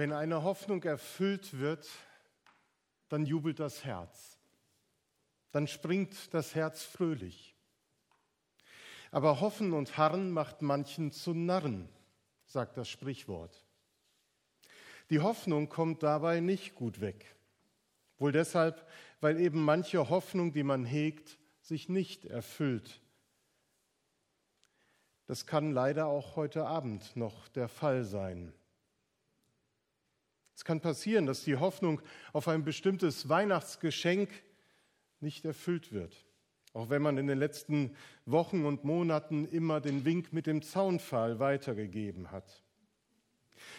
Wenn eine Hoffnung erfüllt wird, dann jubelt das Herz. Dann springt das Herz fröhlich. Aber Hoffen und Harren macht manchen zu Narren, sagt das Sprichwort. Die Hoffnung kommt dabei nicht gut weg. Wohl deshalb, weil eben manche Hoffnung, die man hegt, sich nicht erfüllt. Das kann leider auch heute Abend noch der Fall sein. Es kann passieren, dass die Hoffnung auf ein bestimmtes Weihnachtsgeschenk nicht erfüllt wird. Auch wenn man in den letzten Wochen und Monaten immer den Wink mit dem Zaunpfahl weitergegeben hat.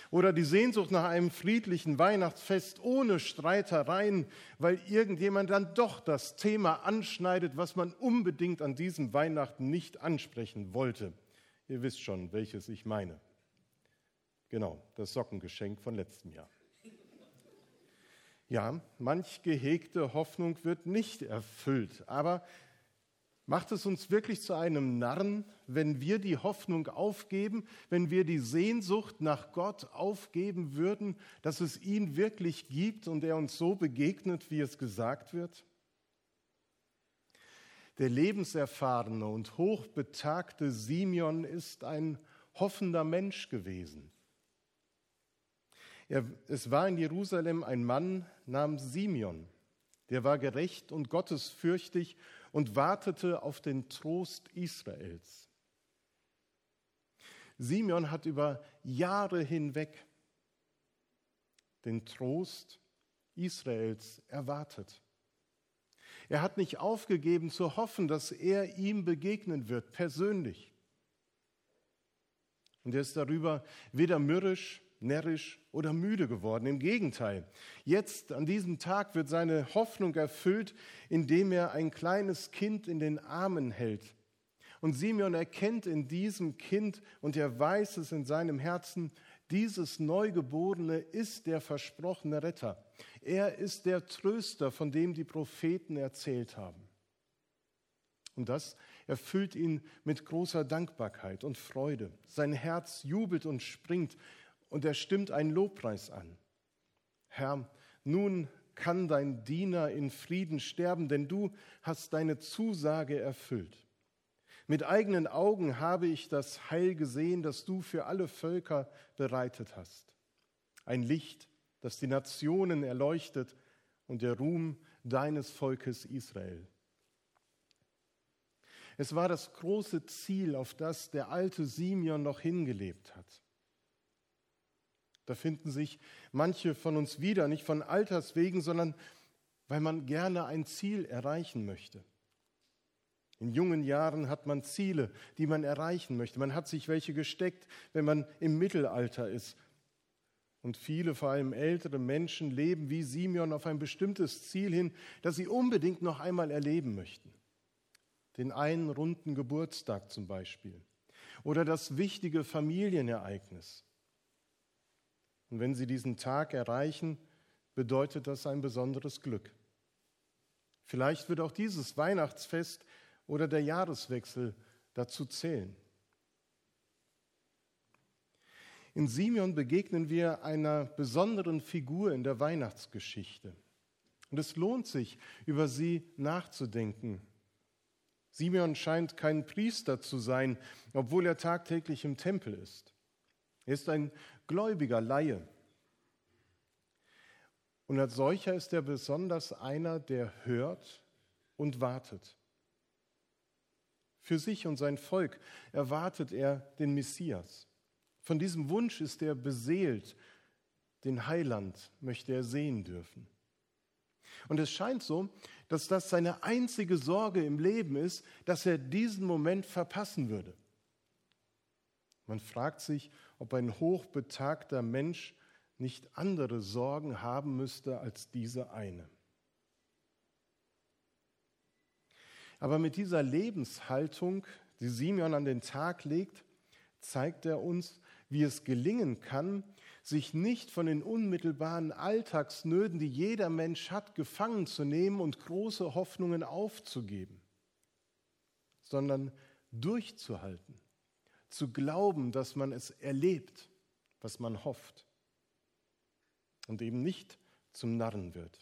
Oder die Sehnsucht nach einem friedlichen Weihnachtsfest ohne Streitereien, weil irgendjemand dann doch das Thema anschneidet, was man unbedingt an diesem Weihnachten nicht ansprechen wollte. Ihr wisst schon, welches ich meine. Genau, das Sockengeschenk von letztem Jahr. Ja, manch gehegte Hoffnung wird nicht erfüllt, aber macht es uns wirklich zu einem Narren, wenn wir die Hoffnung aufgeben, wenn wir die Sehnsucht nach Gott aufgeben würden, dass es ihn wirklich gibt und er uns so begegnet, wie es gesagt wird? Der lebenserfahrene und hochbetagte Simeon ist ein hoffender Mensch gewesen. Er, es war in Jerusalem ein Mann namens Simeon, der war gerecht und gottesfürchtig und wartete auf den Trost Israels. Simeon hat über Jahre hinweg den Trost Israels erwartet. Er hat nicht aufgegeben zu hoffen, dass er ihm begegnen wird, persönlich. Und er ist darüber weder mürrisch närrisch oder müde geworden. Im Gegenteil, jetzt an diesem Tag wird seine Hoffnung erfüllt, indem er ein kleines Kind in den Armen hält. Und Simeon erkennt in diesem Kind und er weiß es in seinem Herzen, dieses Neugeborene ist der versprochene Retter. Er ist der Tröster, von dem die Propheten erzählt haben. Und das erfüllt ihn mit großer Dankbarkeit und Freude. Sein Herz jubelt und springt, und er stimmt einen Lobpreis an. Herr, nun kann dein Diener in Frieden sterben, denn du hast deine Zusage erfüllt. Mit eigenen Augen habe ich das Heil gesehen, das du für alle Völker bereitet hast. Ein Licht, das die Nationen erleuchtet und der Ruhm deines Volkes Israel. Es war das große Ziel, auf das der alte Simeon noch hingelebt hat. Da finden sich manche von uns wieder, nicht von Alters wegen, sondern weil man gerne ein Ziel erreichen möchte. In jungen Jahren hat man Ziele, die man erreichen möchte. Man hat sich welche gesteckt, wenn man im Mittelalter ist. Und viele, vor allem ältere Menschen, leben wie Simeon auf ein bestimmtes Ziel hin, das sie unbedingt noch einmal erleben möchten. Den einen runden Geburtstag zum Beispiel. Oder das wichtige Familienereignis. Und wenn sie diesen Tag erreichen, bedeutet das ein besonderes Glück. Vielleicht wird auch dieses Weihnachtsfest oder der Jahreswechsel dazu zählen. In Simeon begegnen wir einer besonderen Figur in der Weihnachtsgeschichte. Und es lohnt sich, über sie nachzudenken. Simeon scheint kein Priester zu sein, obwohl er tagtäglich im Tempel ist. Er ist ein gläubiger Laie. Und als solcher ist er besonders einer, der hört und wartet. Für sich und sein Volk erwartet er den Messias. Von diesem Wunsch ist er beseelt. Den Heiland möchte er sehen dürfen. Und es scheint so, dass das seine einzige Sorge im Leben ist, dass er diesen Moment verpassen würde. Man fragt sich, ob ein hochbetagter Mensch nicht andere Sorgen haben müsste als diese eine. Aber mit dieser Lebenshaltung, die Simeon an den Tag legt, zeigt er uns, wie es gelingen kann, sich nicht von den unmittelbaren Alltagsnöten, die jeder Mensch hat, gefangen zu nehmen und große Hoffnungen aufzugeben, sondern durchzuhalten zu glauben, dass man es erlebt, was man hofft. und eben nicht zum Narren wird.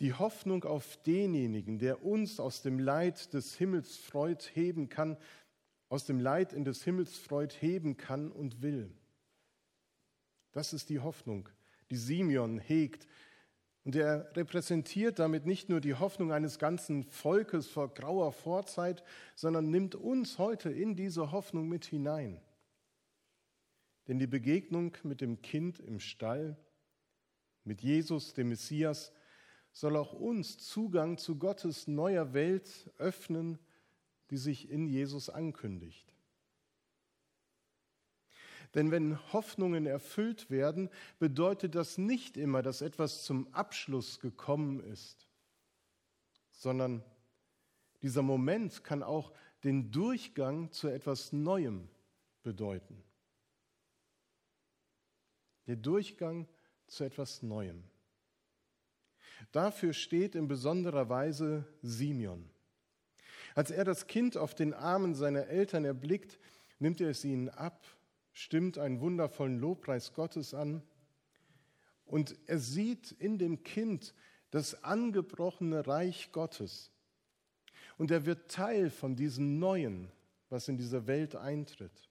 Die Hoffnung auf denjenigen, der uns aus dem Leid des Himmels Freud heben kann, aus dem Leid in des Himmels Freud heben kann und will. Das ist die Hoffnung, die Simeon hegt. Und er repräsentiert damit nicht nur die Hoffnung eines ganzen Volkes vor grauer Vorzeit, sondern nimmt uns heute in diese Hoffnung mit hinein. Denn die Begegnung mit dem Kind im Stall, mit Jesus, dem Messias, soll auch uns Zugang zu Gottes neuer Welt öffnen, die sich in Jesus ankündigt. Denn wenn Hoffnungen erfüllt werden, bedeutet das nicht immer, dass etwas zum Abschluss gekommen ist, sondern dieser Moment kann auch den Durchgang zu etwas Neuem bedeuten. Der Durchgang zu etwas Neuem. Dafür steht in besonderer Weise Simeon. Als er das Kind auf den Armen seiner Eltern erblickt, nimmt er es ihnen ab, stimmt einen wundervollen Lobpreis Gottes an und er sieht in dem Kind das angebrochene Reich Gottes. Und er wird Teil von diesem Neuen, was in dieser Welt eintritt.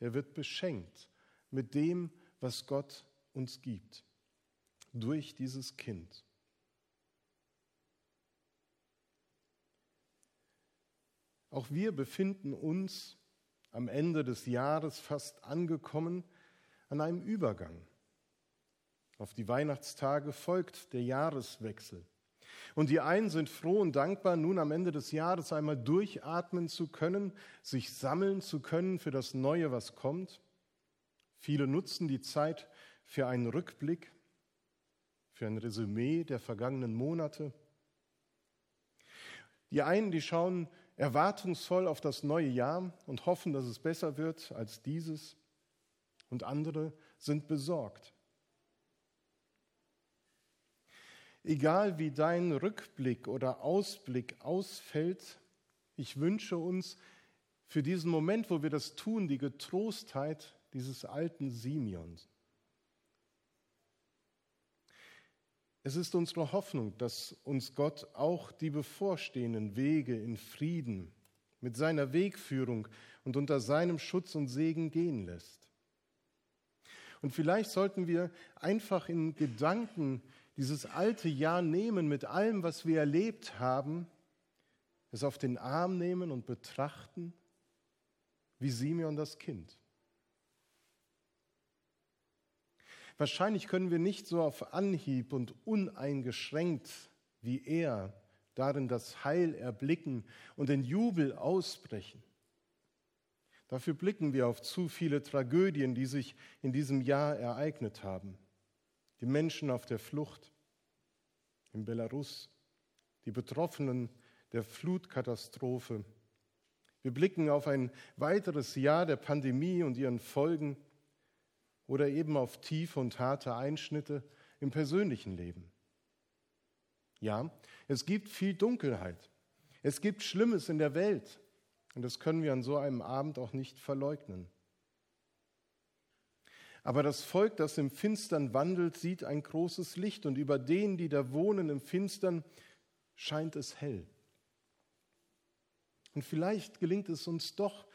Er wird beschenkt mit dem, was Gott uns gibt, durch dieses Kind. Auch wir befinden uns am Ende des Jahres fast angekommen an einem Übergang. Auf die Weihnachtstage folgt der Jahreswechsel. Und die einen sind froh und dankbar, nun am Ende des Jahres einmal durchatmen zu können, sich sammeln zu können für das Neue, was kommt. Viele nutzen die Zeit für einen Rückblick, für ein Resümee der vergangenen Monate. Die einen, die schauen erwartungsvoll auf das neue Jahr und hoffen, dass es besser wird als dieses. Und andere sind besorgt. Egal wie dein Rückblick oder Ausblick ausfällt, ich wünsche uns für diesen Moment, wo wir das tun, die Getrostheit dieses alten Simeons. Es ist unsere Hoffnung, dass uns Gott auch die bevorstehenden Wege in Frieden mit seiner Wegführung und unter seinem Schutz und Segen gehen lässt. Und vielleicht sollten wir einfach in Gedanken dieses alte Jahr nehmen mit allem, was wir erlebt haben, es auf den Arm nehmen und betrachten, wie Simeon das Kind. Wahrscheinlich können wir nicht so auf Anhieb und uneingeschränkt wie er darin das Heil erblicken und den Jubel ausbrechen. Dafür blicken wir auf zu viele Tragödien, die sich in diesem Jahr ereignet haben. Die Menschen auf der Flucht in Belarus, die Betroffenen der Flutkatastrophe. Wir blicken auf ein weiteres Jahr der Pandemie und ihren Folgen oder eben auf tiefe und harte Einschnitte im persönlichen Leben. Ja, es gibt viel Dunkelheit. Es gibt Schlimmes in der Welt. Und das können wir an so einem Abend auch nicht verleugnen. Aber das Volk, das im Finstern wandelt, sieht ein großes Licht und über denen, die da wohnen im Finstern, scheint es hell. Und vielleicht gelingt es uns doch,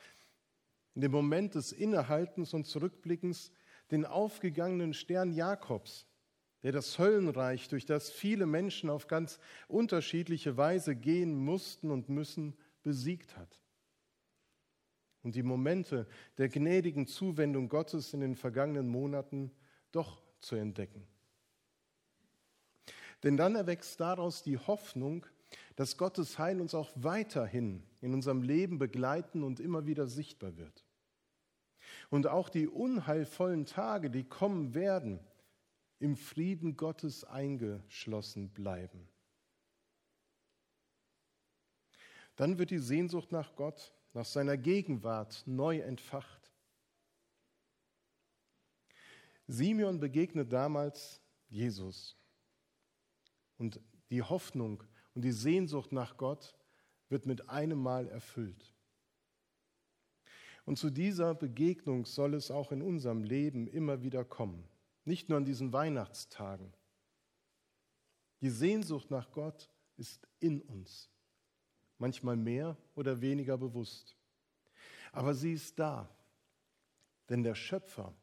in dem Moment des Innehaltens und Zurückblickens den aufgegangenen Stern Jakobs, der das Höllenreich, durch das viele Menschen auf ganz unterschiedliche Weise gehen mussten und müssen, besiegt hat. Und die Momente der gnädigen Zuwendung Gottes in den vergangenen Monaten doch zu entdecken. Denn dann erwächst daraus die Hoffnung, dass Gottes Heil uns auch weiterhin in unserem Leben begleiten und immer wieder sichtbar wird und auch die unheilvollen Tage, die kommen werden, im Frieden Gottes eingeschlossen bleiben. Dann wird die Sehnsucht nach Gott, nach seiner Gegenwart neu entfacht. Simeon begegnet damals Jesus und die Hoffnung und die Sehnsucht nach Gott wird mit einem Mal erfüllt. Und zu dieser Begegnung soll es auch in unserem Leben immer wieder kommen, nicht nur an diesen Weihnachtstagen. Die Sehnsucht nach Gott ist in uns, manchmal mehr oder weniger bewusst. Aber sie ist da, denn der Schöpfer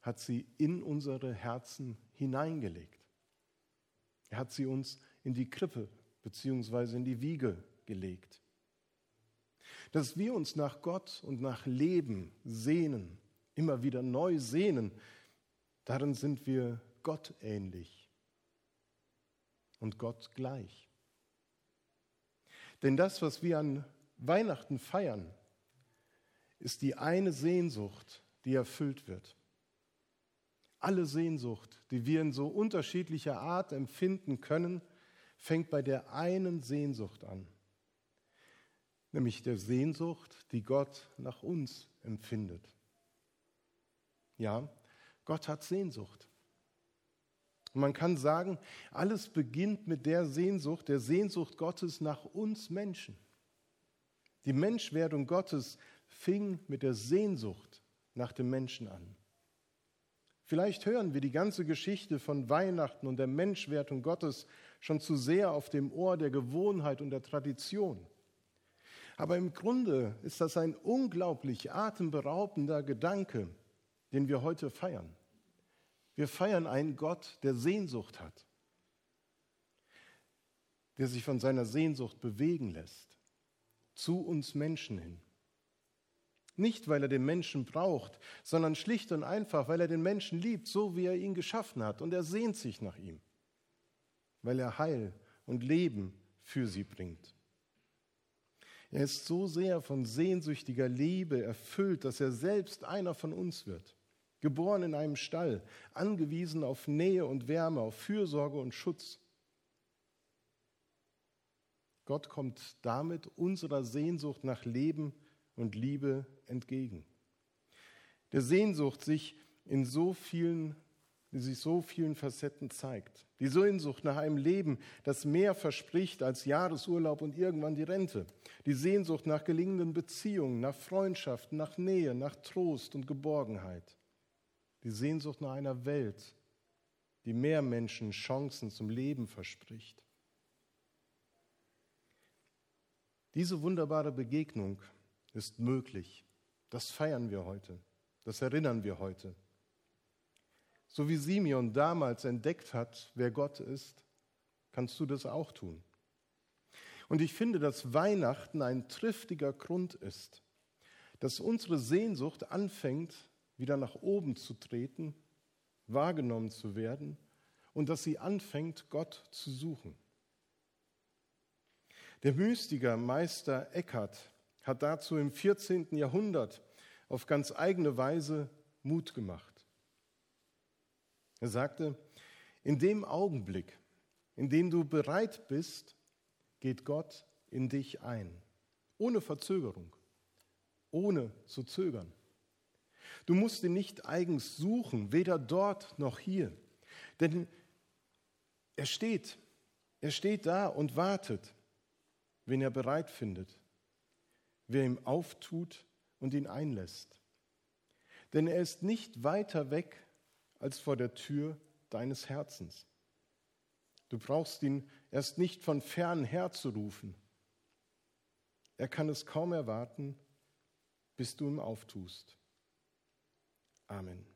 hat sie in unsere Herzen hineingelegt. Er hat sie uns in die Krippe bzw. in die Wiege gelegt. Dass wir uns nach Gott und nach Leben sehnen, immer wieder neu sehnen, darin sind wir Gott ähnlich und Gott gleich. Denn das, was wir an Weihnachten feiern, ist die eine Sehnsucht, die erfüllt wird. Alle Sehnsucht, die wir in so unterschiedlicher Art empfinden können, fängt bei der einen Sehnsucht an nämlich der Sehnsucht, die Gott nach uns empfindet. Ja, Gott hat Sehnsucht. Und man kann sagen, alles beginnt mit der Sehnsucht, der Sehnsucht Gottes nach uns Menschen. Die Menschwerdung Gottes fing mit der Sehnsucht nach dem Menschen an. Vielleicht hören wir die ganze Geschichte von Weihnachten und der Menschwerdung Gottes schon zu sehr auf dem Ohr der Gewohnheit und der Tradition. Aber im Grunde ist das ein unglaublich atemberaubender Gedanke, den wir heute feiern. Wir feiern einen Gott, der Sehnsucht hat, der sich von seiner Sehnsucht bewegen lässt, zu uns Menschen hin. Nicht, weil er den Menschen braucht, sondern schlicht und einfach, weil er den Menschen liebt, so wie er ihn geschaffen hat. Und er sehnt sich nach ihm, weil er Heil und Leben für sie bringt. Er ist so sehr von sehnsüchtiger Liebe erfüllt, dass er selbst einer von uns wird. Geboren in einem Stall, angewiesen auf Nähe und Wärme, auf Fürsorge und Schutz. Gott kommt damit unserer Sehnsucht nach Leben und Liebe entgegen. Der Sehnsucht, sich in so vielen die sich so vielen Facetten zeigt. Die Sehnsucht nach einem Leben, das mehr verspricht als Jahresurlaub und irgendwann die Rente. Die Sehnsucht nach gelingenden Beziehungen, nach Freundschaften, nach Nähe, nach Trost und Geborgenheit. Die Sehnsucht nach einer Welt, die mehr Menschen Chancen zum Leben verspricht. Diese wunderbare Begegnung ist möglich. Das feiern wir heute. Das erinnern wir heute. So wie Simeon damals entdeckt hat, wer Gott ist, kannst du das auch tun. Und ich finde, dass Weihnachten ein triftiger Grund ist, dass unsere Sehnsucht anfängt, wieder nach oben zu treten, wahrgenommen zu werden und dass sie anfängt, Gott zu suchen. Der Mystiker Meister Eckhart hat dazu im 14. Jahrhundert auf ganz eigene Weise Mut gemacht. Er sagte, in dem Augenblick, in dem du bereit bist, geht Gott in dich ein, ohne Verzögerung, ohne zu zögern. Du musst ihn nicht eigens suchen, weder dort noch hier, denn er steht, er steht da und wartet, wen er bereit findet, wer ihm auftut und ihn einlässt. Denn er ist nicht weiter weg als vor der Tür deines Herzens. Du brauchst ihn erst nicht von fern her zu rufen. Er kann es kaum erwarten, bis du ihm auftust. Amen.